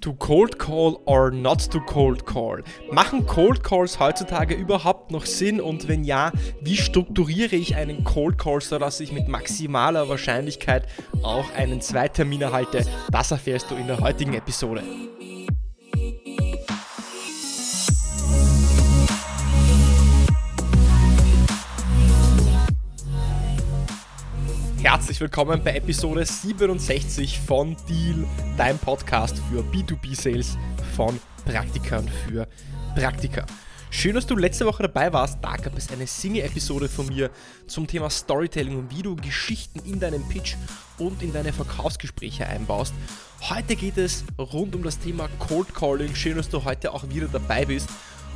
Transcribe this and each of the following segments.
To cold call or not to cold call? Machen Cold Calls heutzutage überhaupt noch Sinn und wenn ja, wie strukturiere ich einen Cold Call, sodass ich mit maximaler Wahrscheinlichkeit auch einen Zweitermin erhalte? Das erfährst du in der heutigen Episode. Willkommen bei Episode 67 von Deal, dein Podcast für B2B-Sales von Praktikern für Praktika. Schön, dass du letzte Woche dabei warst. Da gab es eine Single-Episode von mir zum Thema Storytelling und wie du Geschichten in deinen Pitch und in deine Verkaufsgespräche einbaust. Heute geht es rund um das Thema Cold Calling. Schön, dass du heute auch wieder dabei bist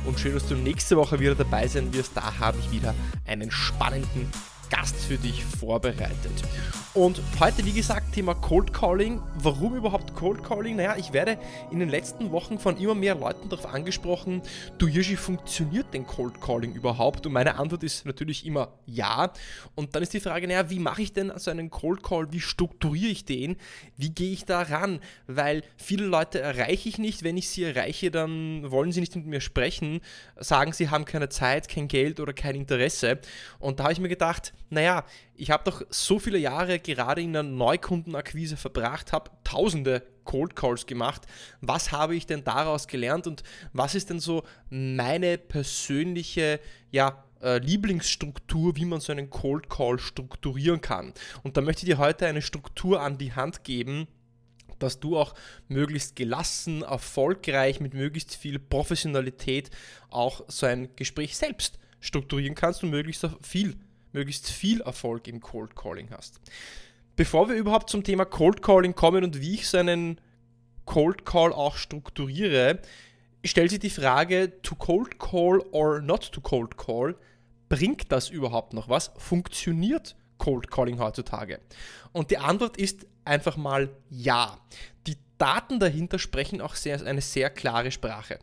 und schön, dass du nächste Woche wieder dabei sein wirst. Da habe ich wieder einen spannenden Gast für dich vorbereitet. Und heute, wie gesagt, Thema Cold Calling. Warum überhaupt Cold Calling? Naja, ich werde in den letzten Wochen von immer mehr Leuten darauf angesprochen, du Yoshi, funktioniert denn Cold Calling überhaupt? Und meine Antwort ist natürlich immer ja. Und dann ist die Frage, naja, wie mache ich denn so einen Cold Call? Wie strukturiere ich den? Wie gehe ich da ran? Weil viele Leute erreiche ich nicht. Wenn ich sie erreiche, dann wollen sie nicht mit mir sprechen, sagen, sie haben keine Zeit, kein Geld oder kein Interesse. Und da habe ich mir gedacht, naja, ich habe doch so viele Jahre gerade in der Neukundenakquise verbracht, habe tausende Cold Calls gemacht. Was habe ich denn daraus gelernt und was ist denn so meine persönliche, ja, äh, Lieblingsstruktur, wie man so einen Cold Call strukturieren kann. Und da möchte ich dir heute eine Struktur an die Hand geben, dass du auch möglichst gelassen, erfolgreich, mit möglichst viel Professionalität auch so ein Gespräch selbst strukturieren kannst und möglichst viel möglichst viel Erfolg im Cold Calling hast. Bevor wir überhaupt zum Thema Cold Calling kommen und wie ich so einen Cold Call auch strukturiere, stellt sich die Frage, to cold call or not to cold call, bringt das überhaupt noch was? Funktioniert Cold Calling heutzutage? Und die Antwort ist einfach mal ja. Die Daten dahinter sprechen auch sehr, eine sehr klare Sprache.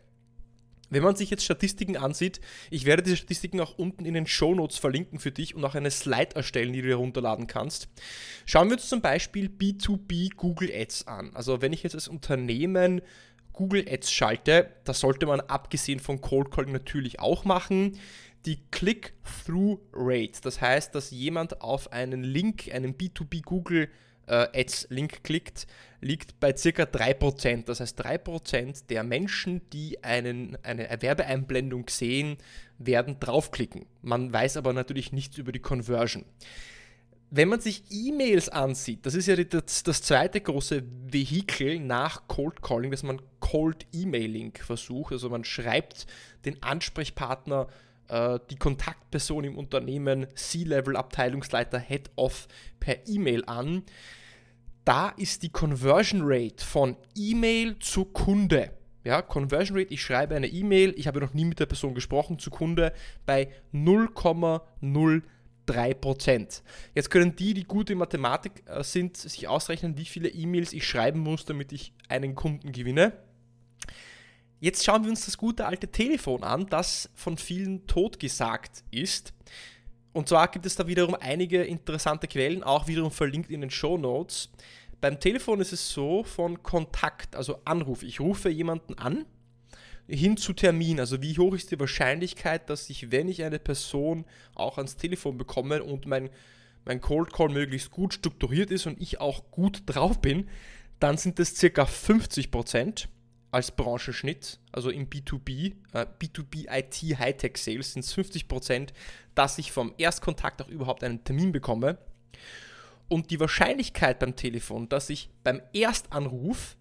Wenn man sich jetzt Statistiken ansieht, ich werde diese Statistiken auch unten in den Show Notes verlinken für dich und auch eine Slide erstellen, die du dir runterladen kannst. Schauen wir uns zum Beispiel B2B Google Ads an. Also wenn ich jetzt als Unternehmen Google Ads schalte, das sollte man abgesehen von Cold Calling natürlich auch machen. Die Click-Through-Rate, das heißt, dass jemand auf einen Link, einen B2B Google äh, Ads-Link klickt, liegt bei ca. 3%. Das heißt, 3% der Menschen, die einen, eine Werbeeinblendung sehen, werden draufklicken. Man weiß aber natürlich nichts über die Conversion. Wenn man sich E-Mails ansieht, das ist ja das, das, zweite große Vehikel nach Cold Calling, dass man Cold Emailing versucht. Also man schreibt den Ansprechpartner äh, die Kontaktperson im Unternehmen, C-Level, Abteilungsleiter, Head of per E-Mail an. Da ist die Conversion Rate von E-Mail zu Kunde. Ja, Conversion Rate, ich schreibe eine E-Mail, ich habe noch nie mit der Person gesprochen, zu Kunde bei 0,03%. Jetzt können die, die gute Mathematik äh, sind, sich ausrechnen, wie viele E-Mails ich schreiben muss, damit ich einen Kunden gewinne. Jetzt schauen wir uns das gute alte Telefon an, das von vielen totgesagt ist. Und zwar gibt es da wiederum einige interessante Quellen, auch wiederum verlinkt in den Show Notes. Beim Telefon ist es so von Kontakt, also Anruf. Ich rufe jemanden an, hin zu Termin. Also wie hoch ist die Wahrscheinlichkeit, dass ich, wenn ich eine Person auch ans Telefon bekomme und mein, mein Cold Call möglichst gut strukturiert ist und ich auch gut drauf bin, dann sind das circa 50 Prozent als Branchenschnitt, also im B2B, äh, B2B IT Hightech Sales sind es 50%, dass ich vom Erstkontakt auch überhaupt einen Termin bekomme. Und die Wahrscheinlichkeit beim Telefon, dass ich beim Erstanruf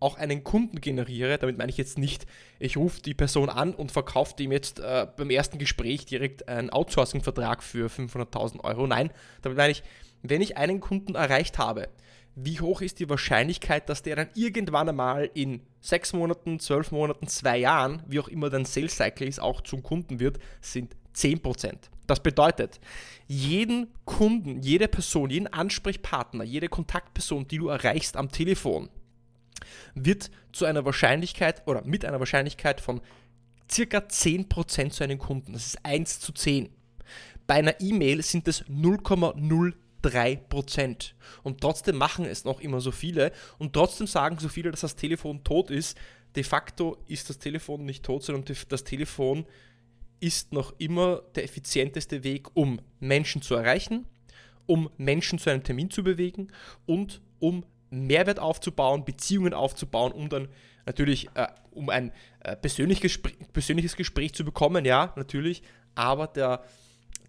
auch einen Kunden generiere, damit meine ich jetzt nicht, ich rufe die Person an und verkaufe dem jetzt äh, beim ersten Gespräch direkt einen Outsourcing-Vertrag für 500.000 Euro. Nein, damit meine ich, wenn ich einen Kunden erreicht habe, wie hoch ist die Wahrscheinlichkeit, dass der dann irgendwann einmal in sechs Monaten, zwölf Monaten, zwei Jahren, wie auch immer dein Sales Cycle ist, auch zum Kunden wird, sind 10%. Das bedeutet, jeden Kunden, jede Person, jeden Ansprechpartner, jede Kontaktperson, die du erreichst am Telefon, wird zu einer Wahrscheinlichkeit oder mit einer Wahrscheinlichkeit von circa 10% zu einem Kunden. Das ist 1 zu 10. Bei einer E-Mail sind es 0,03 3%. Und trotzdem machen es noch immer so viele und trotzdem sagen so viele, dass das Telefon tot ist. De facto ist das Telefon nicht tot, sondern das Telefon ist noch immer der effizienteste Weg, um Menschen zu erreichen, um Menschen zu einem Termin zu bewegen und um Mehrwert aufzubauen, Beziehungen aufzubauen, um dann natürlich, äh, um ein äh, persönliches, persönliches Gespräch zu bekommen, ja, natürlich, aber der,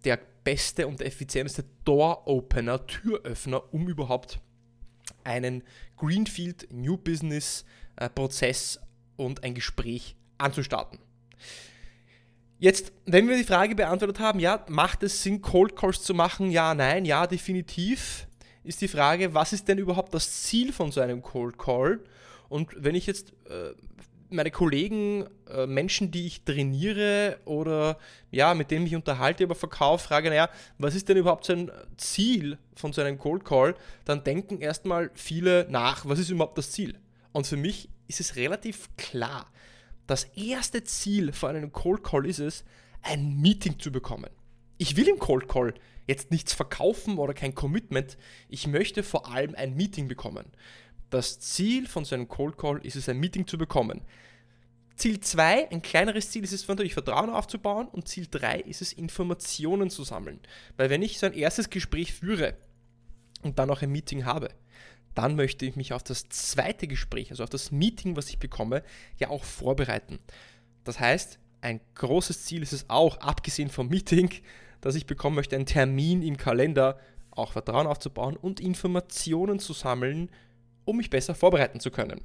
der beste und effizienteste Door-Opener, Türöffner, um überhaupt einen Greenfield New Business äh, Prozess und ein Gespräch anzustarten. Jetzt, wenn wir die Frage beantwortet haben, ja, macht es Sinn, Cold Calls zu machen? Ja, nein, ja, definitiv. Ist die Frage, was ist denn überhaupt das Ziel von so einem Cold Call? Und wenn ich jetzt äh, meine Kollegen, äh, Menschen, die ich trainiere oder ja, mit denen ich unterhalte über Verkauf, frage, naja, was ist denn überhaupt so ein Ziel von so einem Cold Call, dann denken erstmal viele nach, was ist überhaupt das Ziel? Und für mich ist es relativ klar. Das erste Ziel von einem Cold Call ist es, ein Meeting zu bekommen. Ich will im Cold Call jetzt nichts verkaufen oder kein Commitment. Ich möchte vor allem ein Meeting bekommen. Das Ziel von so einem Cold Call ist es, ein Meeting zu bekommen. Ziel 2, ein kleineres Ziel ist es natürlich Vertrauen aufzubauen und Ziel 3 ist es Informationen zu sammeln. Weil wenn ich so ein erstes Gespräch führe und dann auch ein Meeting habe, dann möchte ich mich auf das zweite Gespräch, also auf das Meeting, was ich bekomme, ja auch vorbereiten. Das heißt, ein großes Ziel ist es auch, abgesehen vom Meeting, das ich bekommen möchte, einen Termin im Kalender, auch Vertrauen aufzubauen und Informationen zu sammeln, um mich besser vorbereiten zu können.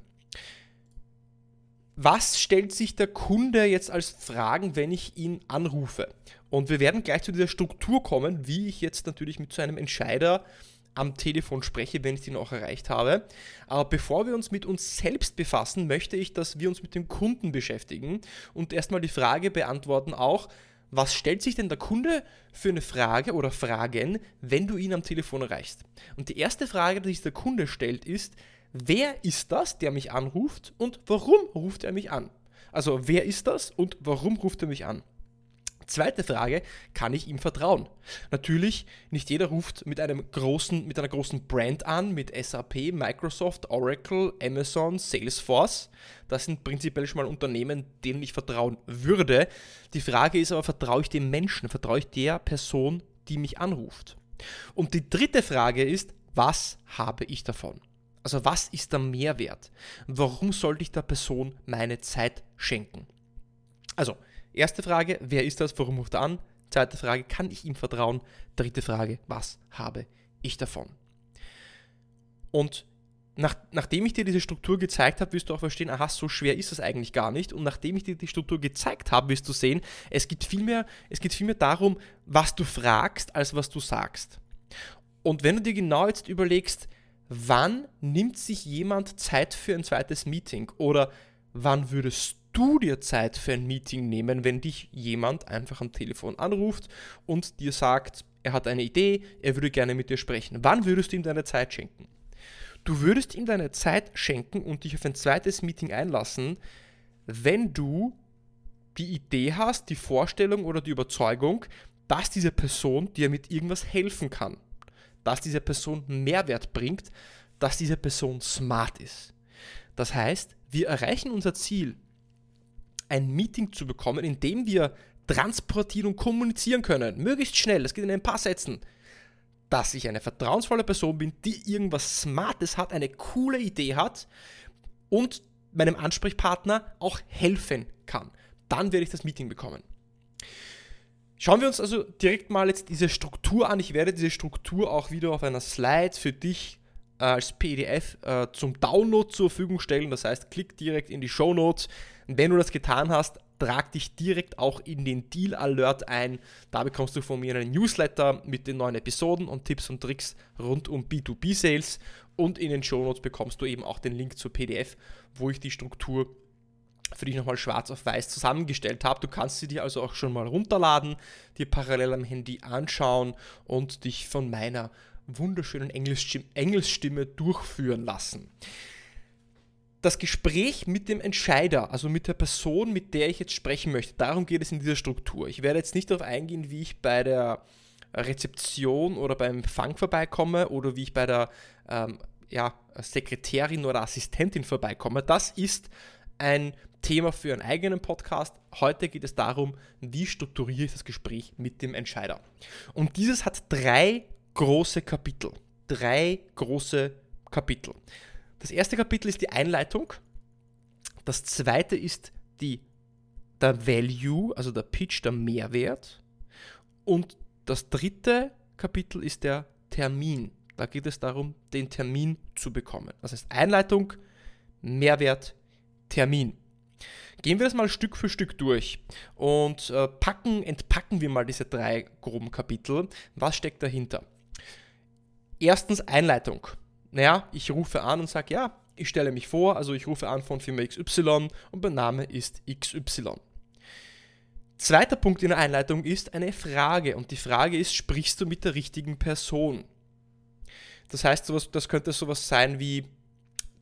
Was stellt sich der Kunde jetzt als Fragen, wenn ich ihn anrufe? Und wir werden gleich zu dieser Struktur kommen, wie ich jetzt natürlich mit so einem Entscheider am Telefon spreche, wenn ich ihn auch erreicht habe. Aber bevor wir uns mit uns selbst befassen, möchte ich, dass wir uns mit dem Kunden beschäftigen und erstmal die Frage beantworten auch, was stellt sich denn der Kunde für eine Frage oder Fragen, wenn du ihn am Telefon erreichst? Und die erste Frage, die sich der Kunde stellt, ist, wer ist das, der mich anruft und warum ruft er mich an? Also wer ist das und warum ruft er mich an? Zweite Frage, kann ich ihm vertrauen? Natürlich, nicht jeder ruft mit, einem großen, mit einer großen Brand an, mit SAP, Microsoft, Oracle, Amazon, Salesforce. Das sind prinzipiell schon mal Unternehmen, denen ich vertrauen würde. Die Frage ist aber, vertraue ich dem Menschen, vertraue ich der Person, die mich anruft? Und die dritte Frage ist, was habe ich davon? Also was ist der Mehrwert? Warum sollte ich der Person meine Zeit schenken? Also, Erste Frage, wer ist das, warum ruft er an? Zweite Frage, kann ich ihm vertrauen? Dritte Frage, was habe ich davon? Und nach, nachdem ich dir diese Struktur gezeigt habe, wirst du auch verstehen, aha, so schwer ist das eigentlich gar nicht. Und nachdem ich dir die Struktur gezeigt habe, wirst du sehen, es geht vielmehr, es darum, was du fragst, als was du sagst. Und wenn du dir genau jetzt überlegst, wann nimmt sich jemand Zeit für ein zweites Meeting oder wann würdest du dir Zeit für ein Meeting nehmen, wenn dich jemand einfach am Telefon anruft und dir sagt, er hat eine Idee, er würde gerne mit dir sprechen. Wann würdest du ihm deine Zeit schenken? Du würdest ihm deine Zeit schenken und dich auf ein zweites Meeting einlassen, wenn du die Idee hast, die Vorstellung oder die Überzeugung, dass diese Person dir mit irgendwas helfen kann, dass diese Person Mehrwert bringt, dass diese Person smart ist. Das heißt, wir erreichen unser Ziel ein Meeting zu bekommen, in dem wir transportieren und kommunizieren können, möglichst schnell, das geht in ein paar Sätzen, dass ich eine vertrauensvolle Person bin, die irgendwas Smartes hat, eine coole Idee hat und meinem Ansprechpartner auch helfen kann. Dann werde ich das Meeting bekommen. Schauen wir uns also direkt mal jetzt diese Struktur an. Ich werde diese Struktur auch wieder auf einer Slide für dich als PDF äh, zum Download zur Verfügung stellen. Das heißt, klick direkt in die Show Notes. Wenn du das getan hast, trag dich direkt auch in den Deal Alert ein. Da bekommst du von mir einen Newsletter mit den neuen Episoden und Tipps und Tricks rund um B2B Sales. Und in den Show Notes bekommst du eben auch den Link zur PDF, wo ich die Struktur für dich nochmal schwarz auf weiß zusammengestellt habe. Du kannst sie dir also auch schon mal runterladen, dir parallel am Handy anschauen und dich von meiner wunderschönen Engelsstimme durchführen lassen. Das Gespräch mit dem Entscheider, also mit der Person, mit der ich jetzt sprechen möchte, darum geht es in dieser Struktur. Ich werde jetzt nicht darauf eingehen, wie ich bei der Rezeption oder beim Empfang vorbeikomme oder wie ich bei der ähm, ja, Sekretärin oder Assistentin vorbeikomme. Das ist ein Thema für einen eigenen Podcast. Heute geht es darum, wie strukturiere ich das Gespräch mit dem Entscheider. Und dieses hat drei große Kapitel. Drei große Kapitel. Das erste Kapitel ist die Einleitung. Das zweite ist die, der Value, also der Pitch, der Mehrwert. Und das dritte Kapitel ist der Termin. Da geht es darum, den Termin zu bekommen. Das heißt Einleitung, Mehrwert, Termin. Gehen wir das mal Stück für Stück durch und äh, packen, entpacken wir mal diese drei groben Kapitel. Was steckt dahinter? Erstens Einleitung. Naja, ich rufe an und sage, ja, ich stelle mich vor, also ich rufe an von Firma XY und mein Name ist XY. Zweiter Punkt in der Einleitung ist eine Frage und die Frage ist, sprichst du mit der richtigen Person? Das heißt, sowas, das könnte sowas sein wie,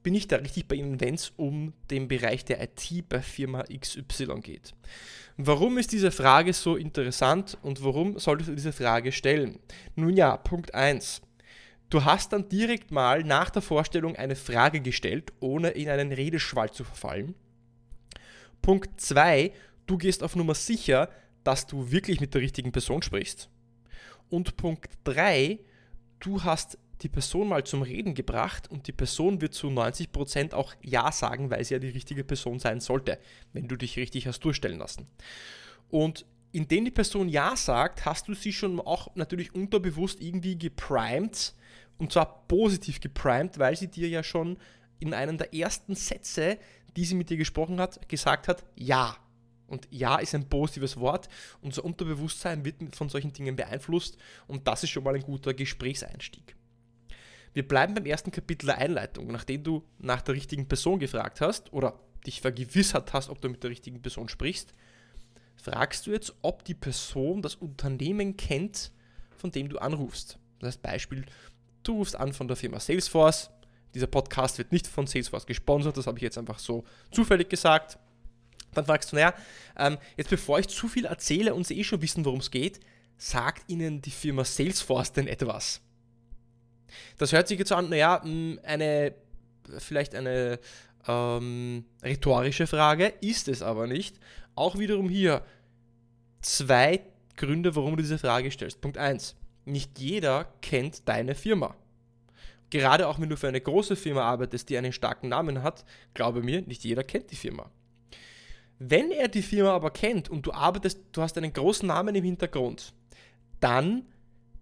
bin ich da richtig bei Ihnen, wenn es um den Bereich der IT bei Firma XY geht? Warum ist diese Frage so interessant und warum solltest du diese Frage stellen? Nun ja, Punkt 1. Du hast dann direkt mal nach der Vorstellung eine Frage gestellt, ohne in einen Redeschwall zu verfallen. Punkt 2. Du gehst auf Nummer sicher, dass du wirklich mit der richtigen Person sprichst. Und Punkt 3. Du hast die Person mal zum Reden gebracht und die Person wird zu 90% auch Ja sagen, weil sie ja die richtige Person sein sollte, wenn du dich richtig hast durchstellen lassen. Und indem die Person Ja sagt, hast du sie schon auch natürlich unterbewusst irgendwie geprimed und zwar positiv geprimed, weil sie dir ja schon in einem der ersten Sätze, die sie mit dir gesprochen hat, gesagt hat, ja. Und ja ist ein positives Wort. Unser Unterbewusstsein wird von solchen Dingen beeinflusst und das ist schon mal ein guter Gesprächseinstieg. Wir bleiben beim ersten Kapitel der Einleitung. Nachdem du nach der richtigen Person gefragt hast oder dich vergewissert hast, ob du mit der richtigen Person sprichst, fragst du jetzt, ob die Person das Unternehmen kennt, von dem du anrufst. Das heißt Beispiel, du rufst an von der Firma Salesforce. Dieser Podcast wird nicht von Salesforce gesponsert, das habe ich jetzt einfach so zufällig gesagt. Dann fragst du, naja, ähm, jetzt bevor ich zu viel erzähle und sie eh schon wissen, worum es geht, sagt ihnen die Firma Salesforce denn etwas? Das hört sich jetzt an, naja, hm, eine, vielleicht eine ähm, rhetorische Frage, ist es aber nicht. Auch wiederum hier zwei Gründe, warum du diese Frage stellst. Punkt 1. Nicht jeder kennt deine Firma. Gerade auch wenn du für eine große Firma arbeitest, die einen starken Namen hat, glaube mir, nicht jeder kennt die Firma. Wenn er die Firma aber kennt und du arbeitest, du hast einen großen Namen im Hintergrund, dann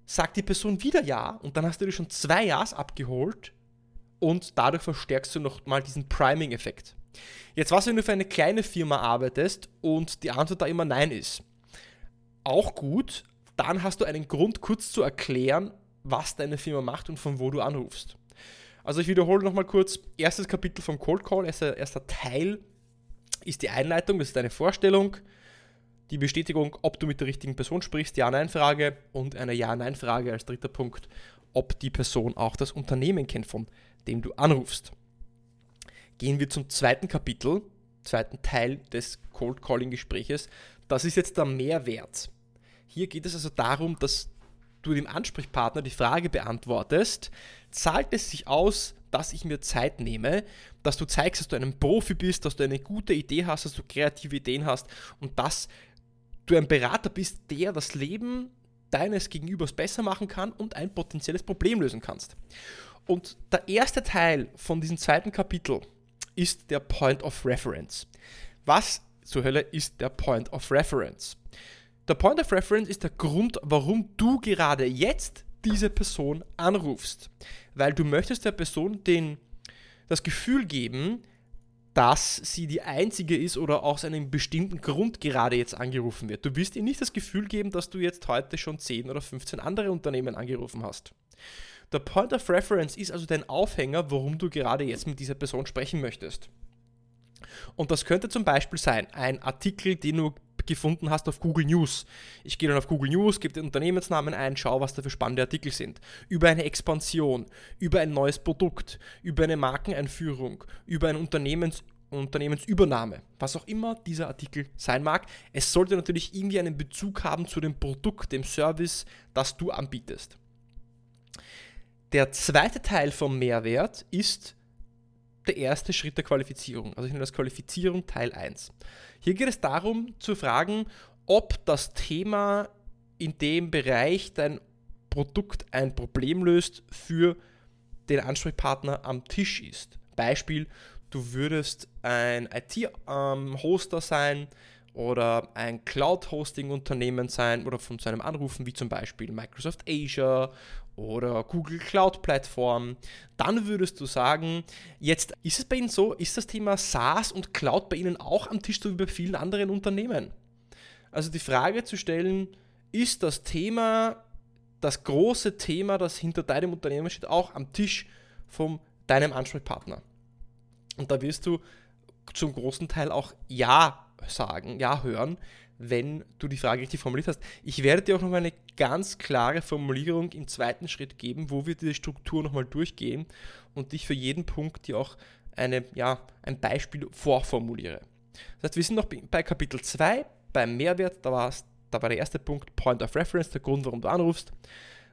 sagt die Person wieder Ja und dann hast du dir schon zwei Ja's abgeholt und dadurch verstärkst du nochmal diesen Priming-Effekt. Jetzt, was, wenn du für eine kleine Firma arbeitest und die Antwort da immer Nein ist? Auch gut, dann hast du einen Grund, kurz zu erklären, was deine Firma macht und von wo du anrufst. Also ich wiederhole nochmal kurz, erstes Kapitel vom Cold Call, erster, erster Teil ist die Einleitung, das ist deine Vorstellung die Bestätigung, ob du mit der richtigen Person sprichst, Ja-Nein-Frage und eine Ja-Nein-Frage als dritter Punkt, ob die Person auch das Unternehmen kennt, von dem du anrufst. Gehen wir zum zweiten Kapitel, zweiten Teil des Cold Calling Gespräches. Das ist jetzt der Mehrwert. Hier geht es also darum, dass du dem Ansprechpartner die Frage beantwortest, zahlt es sich aus, dass ich mir Zeit nehme, dass du zeigst, dass du ein Profi bist, dass du eine gute Idee hast, dass du kreative Ideen hast und das du ein Berater bist, der das Leben deines Gegenübers besser machen kann und ein potenzielles Problem lösen kannst. Und der erste Teil von diesem zweiten Kapitel ist der Point of Reference. Was zur Hölle ist der Point of Reference? Der Point of Reference ist der Grund, warum du gerade jetzt diese Person anrufst. Weil du möchtest der Person den, das Gefühl geben, dass sie die einzige ist oder aus einem bestimmten Grund gerade jetzt angerufen wird. Du wirst ihr nicht das Gefühl geben, dass du jetzt heute schon 10 oder 15 andere Unternehmen angerufen hast. Der Point of Reference ist also dein Aufhänger, warum du gerade jetzt mit dieser Person sprechen möchtest. Und das könnte zum Beispiel sein, ein Artikel, den du gefunden hast auf Google News. Ich gehe dann auf Google News, gebe den Unternehmensnamen ein, schaue, was da für spannende Artikel sind. Über eine Expansion, über ein neues Produkt, über eine Markeneinführung, über ein Unternehmens- Unternehmensübernahme, was auch immer dieser Artikel sein mag. Es sollte natürlich irgendwie einen Bezug haben zu dem Produkt, dem Service, das du anbietest. Der zweite Teil vom Mehrwert ist der erste Schritt der Qualifizierung. Also ich nenne das Qualifizierung Teil 1. Hier geht es darum zu fragen, ob das Thema in dem Bereich dein Produkt ein Problem löst für den Ansprechpartner am Tisch ist. Beispiel, du würdest ein IT-Hoster sein oder ein Cloud-Hosting-Unternehmen sein oder von so einem anrufen, wie zum Beispiel Microsoft Asia oder Google Cloud Plattform, dann würdest du sagen, jetzt ist es bei Ihnen so, ist das Thema SaaS und Cloud bei Ihnen auch am Tisch, so wie bei vielen anderen Unternehmen? Also die Frage zu stellen, ist das Thema, das große Thema, das hinter deinem Unternehmen steht, auch am Tisch von deinem Ansprechpartner? Und da wirst du zum großen Teil auch Ja sagen, Ja hören, wenn du die Frage richtig formuliert hast. Ich werde dir auch noch eine ganz klare Formulierung im zweiten Schritt geben, wo wir diese Struktur nochmal durchgehen und ich für jeden Punkt dir auch eine, ja, ein Beispiel vorformuliere. Das heißt, wir sind noch bei Kapitel 2, beim Mehrwert, da, war's, da war der erste Punkt Point of Reference, der Grund, warum du anrufst.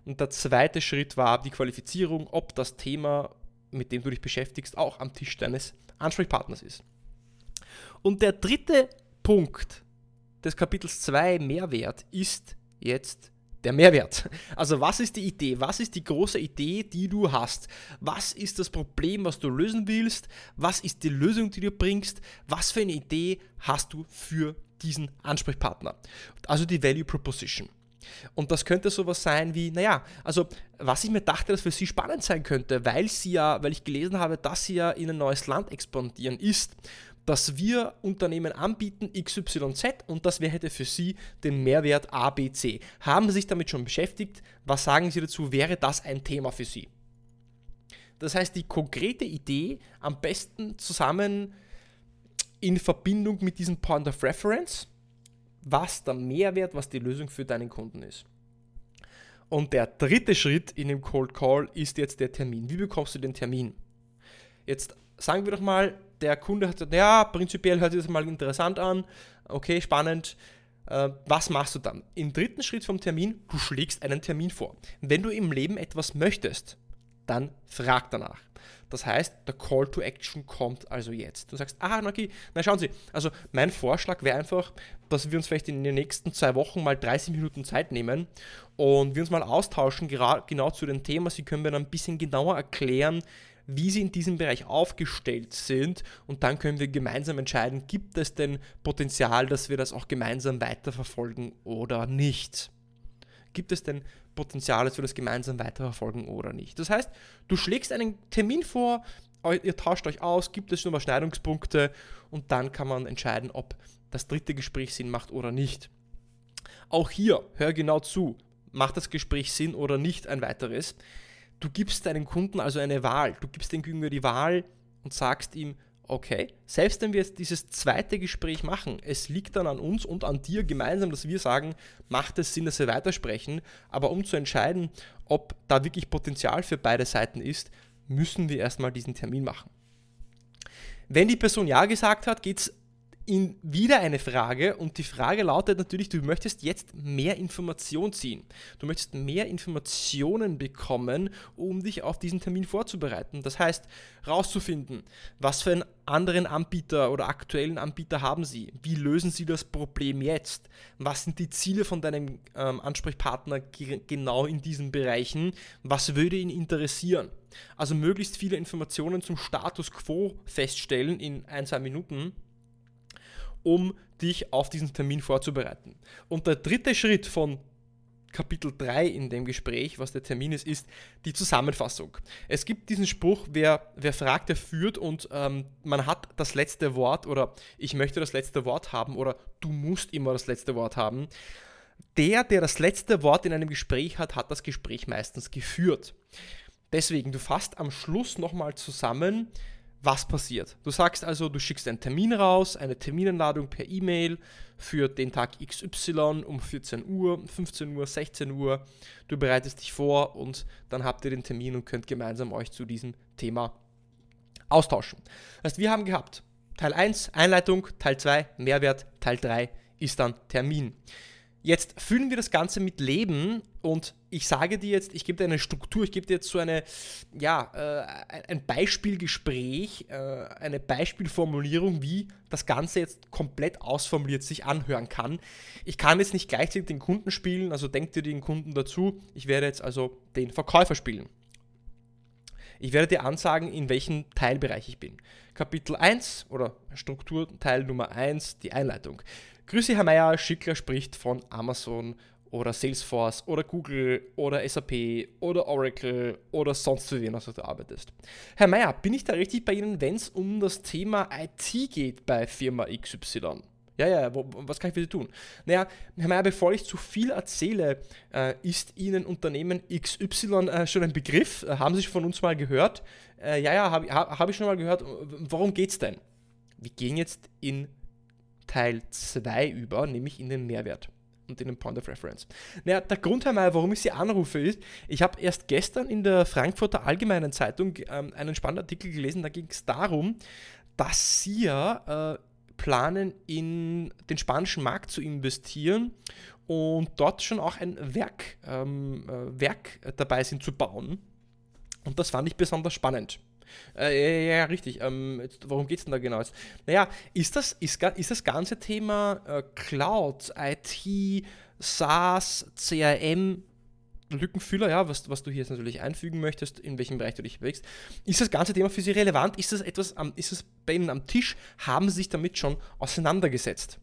Und der zweite Schritt war die Qualifizierung, ob das Thema, mit dem du dich beschäftigst, auch am Tisch deines Ansprechpartners ist. Und der dritte Punkt des Kapitels 2 Mehrwert ist jetzt der Mehrwert. Also was ist die Idee? Was ist die große Idee, die du hast? Was ist das Problem, was du lösen willst? Was ist die Lösung, die du bringst? Was für eine Idee hast du für diesen Ansprechpartner? Also die Value Proposition. Und das könnte sowas sein wie, naja, also was ich mir dachte, dass für Sie spannend sein könnte, weil Sie ja, weil ich gelesen habe, dass Sie ja in ein neues Land expandieren, ist, dass wir Unternehmen anbieten XYZ und das hätte für Sie den Mehrwert ABC. Haben Sie sich damit schon beschäftigt? Was sagen Sie dazu? Wäre das ein Thema für Sie? Das heißt, die konkrete Idee am besten zusammen in Verbindung mit diesem Point of Reference, was der Mehrwert, was die Lösung für deinen Kunden ist. Und der dritte Schritt in dem Cold Call ist jetzt der Termin. Wie bekommst du den Termin? Jetzt sagen wir doch mal, der Kunde hat gesagt, ja, prinzipiell hört sich das mal interessant an, okay, spannend. Äh, was machst du dann? Im dritten Schritt vom Termin, du schlägst einen Termin vor. Wenn du im Leben etwas möchtest, dann frag danach. Das heißt, der Call to Action kommt also jetzt. Du sagst, ah, okay, na schauen Sie, also mein Vorschlag wäre einfach, dass wir uns vielleicht in den nächsten zwei Wochen mal 30 Minuten Zeit nehmen und wir uns mal austauschen, genau zu dem Thema. Sie können mir dann ein bisschen genauer erklären, wie sie in diesem Bereich aufgestellt sind und dann können wir gemeinsam entscheiden, gibt es denn Potenzial, dass wir das auch gemeinsam weiterverfolgen oder nicht. Gibt es denn Potenzial, dass wir das gemeinsam weiterverfolgen oder nicht? Das heißt, du schlägst einen Termin vor, ihr tauscht euch aus, gibt es schon Überschneidungspunkte und dann kann man entscheiden, ob das dritte Gespräch Sinn macht oder nicht. Auch hier, hör genau zu, macht das Gespräch Sinn oder nicht ein weiteres. Du gibst deinem Kunden also eine Wahl. Du gibst dem Gegenüber die Wahl und sagst ihm, okay, selbst wenn wir jetzt dieses zweite Gespräch machen, es liegt dann an uns und an dir gemeinsam, dass wir sagen, macht es Sinn, dass wir weitersprechen, aber um zu entscheiden, ob da wirklich Potenzial für beide Seiten ist, müssen wir erstmal diesen Termin machen. Wenn die Person Ja gesagt hat, geht es in wieder eine Frage und die Frage lautet natürlich, du möchtest jetzt mehr Information ziehen. Du möchtest mehr Informationen bekommen, um dich auf diesen Termin vorzubereiten. Das heißt, rauszufinden, was für einen anderen Anbieter oder aktuellen Anbieter haben sie? Wie lösen sie das Problem jetzt? Was sind die Ziele von deinem ähm, Ansprechpartner genau in diesen Bereichen? Was würde ihn interessieren? Also möglichst viele Informationen zum Status quo feststellen in ein, zwei Minuten um dich auf diesen Termin vorzubereiten. Und der dritte Schritt von Kapitel 3 in dem Gespräch, was der Termin ist, ist die Zusammenfassung. Es gibt diesen Spruch, wer, wer fragt, der führt und ähm, man hat das letzte Wort oder ich möchte das letzte Wort haben oder du musst immer das letzte Wort haben. Der, der das letzte Wort in einem Gespräch hat, hat das Gespräch meistens geführt. Deswegen, du fasst am Schluss nochmal zusammen, was passiert. Du sagst also, du schickst einen Termin raus, eine Terminanladung per E-Mail für den Tag XY um 14 Uhr, 15 Uhr, 16 Uhr. Du bereitest dich vor und dann habt ihr den Termin und könnt gemeinsam euch zu diesem Thema austauschen. Das heißt, wir haben gehabt Teil 1 Einleitung, Teil 2 Mehrwert, Teil 3 ist dann Termin. Jetzt füllen wir das Ganze mit Leben und ich sage dir jetzt, ich gebe dir eine Struktur, ich gebe dir jetzt so eine, ja, äh, ein Beispielgespräch, äh, eine Beispielformulierung, wie das Ganze jetzt komplett ausformuliert sich anhören kann. Ich kann jetzt nicht gleichzeitig den Kunden spielen, also denk dir den Kunden dazu. Ich werde jetzt also den Verkäufer spielen. Ich werde dir ansagen, in welchem Teilbereich ich bin. Kapitel 1 oder Strukturteil Nummer 1, die Einleitung. Grüße, Herr Meier, Schickler spricht von Amazon oder Salesforce oder Google oder SAP oder Oracle oder sonst für wen du arbeitest. Herr Meier, bin ich da richtig bei Ihnen, wenn es um das Thema IT geht bei Firma XY? Ja, ja, wo, was kann ich für Sie tun? Naja, Herr Meier, bevor ich zu viel erzähle, äh, ist Ihnen Unternehmen XY äh, schon ein Begriff? Äh, haben Sie von uns mal gehört? Äh, ja, ja, habe hab ich schon mal gehört. Worum geht es denn? Wir gehen jetzt in Teil 2 über, nämlich in den Mehrwert und in den Point of Reference. Naja, der Grund, Herr Mayer, warum ich Sie anrufe, ist, ich habe erst gestern in der Frankfurter Allgemeinen Zeitung ähm, einen spannenden Artikel gelesen, da ging es darum, dass Sie ja äh, planen, in den spanischen Markt zu investieren und dort schon auch ein Werk, ähm, äh, Werk dabei sind zu bauen. Und das fand ich besonders spannend. Äh, ja, ja, richtig. Ähm, jetzt, worum geht es denn da genau? Naja, ist das, ist, ist das ganze Thema äh, Cloud, IT, SaaS, CRM, Lückenfüller, ja, was, was du hier jetzt natürlich einfügen möchtest, in welchem Bereich du dich bewegst. Ist das ganze Thema für Sie relevant? Ist das etwas, am, ist es bei Ihnen am Tisch? Haben Sie sich damit schon auseinandergesetzt?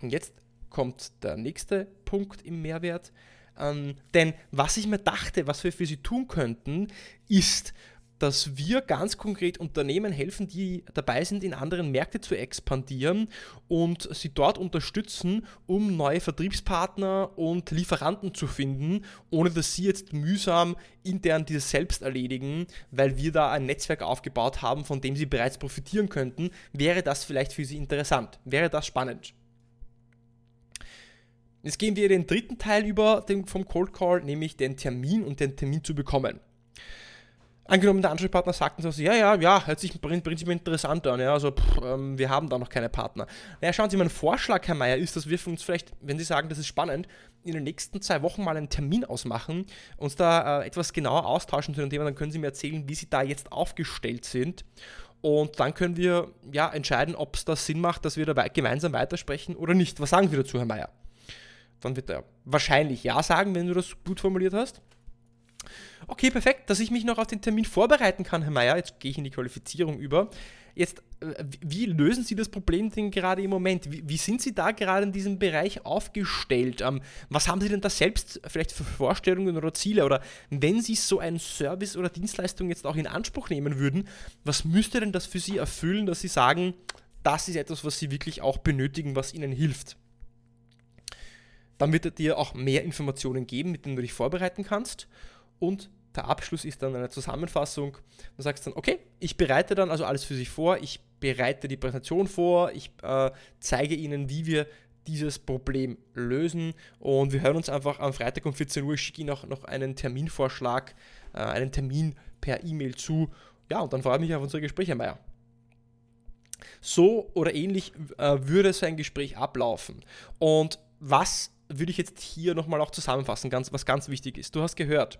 Und jetzt kommt der nächste Punkt im Mehrwert. Ähm, denn was ich mir dachte, was wir für Sie tun könnten, ist dass wir ganz konkret Unternehmen helfen, die dabei sind, in anderen Märkte zu expandieren und sie dort unterstützen, um neue Vertriebspartner und Lieferanten zu finden, ohne dass sie jetzt mühsam intern dieses selbst erledigen, weil wir da ein Netzwerk aufgebaut haben, von dem sie bereits profitieren könnten. Wäre das vielleicht für sie interessant? Wäre das spannend? Jetzt gehen wir den dritten Teil über vom Cold Call, nämlich den Termin und den Termin zu bekommen. Angenommen, der Ansprechpartner sagt uns also, ja, ja, ja, hört sich prinzipiell interessant an, ja, also pff, ähm, wir haben da noch keine Partner. Naja, schauen Sie, mein Vorschlag, Herr Mayer, ist, dass wir für uns vielleicht, wenn Sie sagen, das ist spannend, in den nächsten zwei Wochen mal einen Termin ausmachen, uns da äh, etwas genauer austauschen zu dem Thema, dann können Sie mir erzählen, wie Sie da jetzt aufgestellt sind. Und dann können wir ja entscheiden, ob es da Sinn macht, dass wir da gemeinsam weitersprechen oder nicht. Was sagen Sie dazu, Herr Mayer? Dann wird er wahrscheinlich Ja sagen, wenn du das gut formuliert hast. Okay, perfekt, dass ich mich noch auf den Termin vorbereiten kann, Herr Mayer. Jetzt gehe ich in die Qualifizierung über. Jetzt, äh, wie lösen Sie das Problem denn gerade im Moment? Wie, wie sind Sie da gerade in diesem Bereich aufgestellt? Ähm, was haben Sie denn da selbst vielleicht für Vorstellungen oder Ziele? Oder wenn Sie so einen Service oder Dienstleistung jetzt auch in Anspruch nehmen würden, was müsste denn das für Sie erfüllen, dass Sie sagen, das ist etwas, was Sie wirklich auch benötigen, was Ihnen hilft? Dann wird er dir auch mehr Informationen geben, mit denen du dich vorbereiten kannst und der Abschluss ist dann eine Zusammenfassung. Du sagst dann, okay, ich bereite dann also alles für Sie vor, ich bereite die Präsentation vor, ich äh, zeige Ihnen, wie wir dieses Problem lösen und wir hören uns einfach am Freitag um 14 Uhr, ich schicke Ihnen auch noch einen Terminvorschlag, äh, einen Termin per E-Mail zu. Ja, und dann freue ich mich auf unsere Gespräche, Meier. So oder ähnlich äh, würde so ein Gespräch ablaufen. Und was würde ich jetzt hier nochmal auch zusammenfassen, ganz, was ganz wichtig ist. Du hast gehört,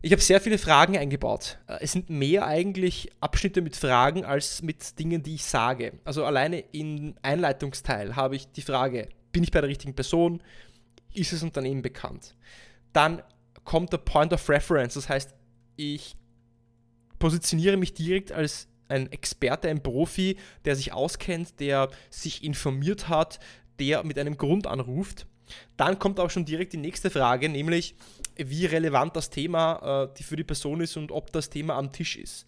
ich habe sehr viele Fragen eingebaut. Äh, es sind mehr eigentlich Abschnitte mit Fragen als mit Dingen, die ich sage. Also alleine im Einleitungsteil habe ich die Frage, bin ich bei der richtigen Person? Ist das Unternehmen bekannt? Dann kommt der Point of Reference, das heißt, ich positioniere mich direkt als ein Experte, ein Profi, der sich auskennt, der sich informiert hat, der mit einem Grund anruft. Dann kommt auch schon direkt die nächste Frage, nämlich wie relevant das Thema äh, für die Person ist und ob das Thema am Tisch ist.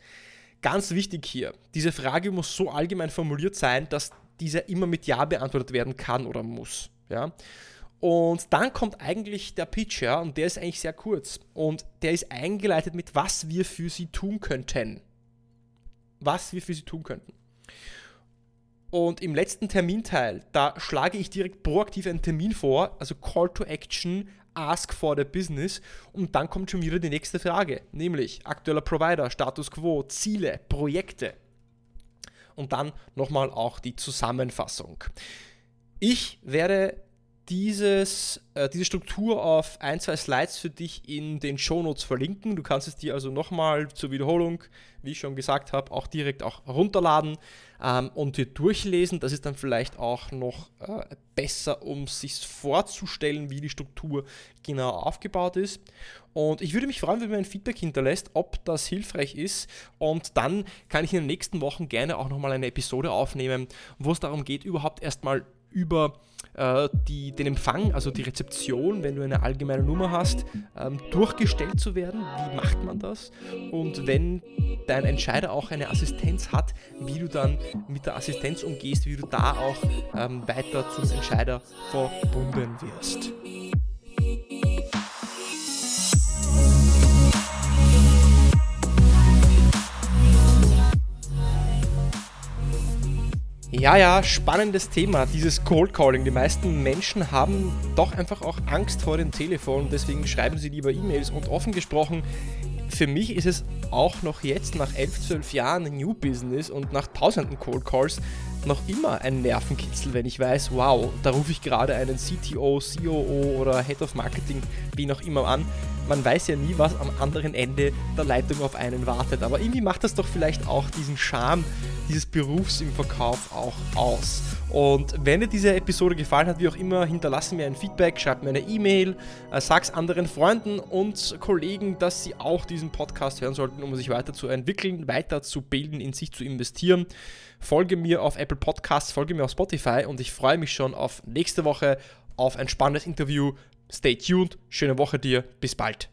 Ganz wichtig hier, diese Frage muss so allgemein formuliert sein, dass diese immer mit Ja beantwortet werden kann oder muss. Ja? Und dann kommt eigentlich der Pitch, ja, und der ist eigentlich sehr kurz. Und der ist eingeleitet mit, was wir für sie tun könnten. Was wir für sie tun könnten. Und im letzten Terminteil, da schlage ich direkt proaktiv einen Termin vor, also Call to Action, Ask for the Business. Und dann kommt schon wieder die nächste Frage, nämlich aktueller Provider, Status Quo, Ziele, Projekte. und dann nochmal auch die Zusammenfassung. Ich werde dieses, äh, diese Struktur auf ein, zwei Slides für dich in den Shownotes verlinken. Du kannst es dir also nochmal zur Wiederholung, wie ich schon gesagt habe, auch direkt auch runterladen ähm, und dir durchlesen. Das ist dann vielleicht auch noch äh, besser, um sich vorzustellen, wie die Struktur genau aufgebaut ist. Und ich würde mich freuen, wenn du mir ein Feedback hinterlässt, ob das hilfreich ist. Und dann kann ich in den nächsten Wochen gerne auch nochmal eine Episode aufnehmen, wo es darum geht, überhaupt erstmal über äh, die, den Empfang, also die Rezeption, wenn du eine allgemeine Nummer hast, ähm, durchgestellt zu werden. Wie macht man das? Und wenn dein Entscheider auch eine Assistenz hat, wie du dann mit der Assistenz umgehst, wie du da auch ähm, weiter zum Entscheider verbunden wirst. Ja, ja, spannendes Thema, dieses Cold Calling. Die meisten Menschen haben doch einfach auch Angst vor dem Telefon, deswegen schreiben sie lieber E-Mails. Und offen gesprochen, für mich ist es auch noch jetzt nach 11, 12 Jahren New Business und nach tausenden Cold Calls noch immer ein Nervenkitzel, wenn ich weiß, wow, da rufe ich gerade einen CTO, COO oder Head of Marketing, wie auch immer an. Man weiß ja nie, was am anderen Ende der Leitung auf einen wartet. Aber irgendwie macht das doch vielleicht auch diesen Charme dieses Berufs im Verkauf auch aus. Und wenn dir diese Episode gefallen hat, wie auch immer, hinterlasse mir ein Feedback, schreib mir eine E-Mail, äh, sag's anderen Freunden und Kollegen, dass sie auch diesen Podcast hören sollten, um sich weiterzuentwickeln, weiterzubilden, in sich zu investieren. Folge mir auf Apple Podcasts, folge mir auf Spotify und ich freue mich schon auf nächste Woche auf ein spannendes Interview. Stay tuned, schöne Woche dir, bis bald.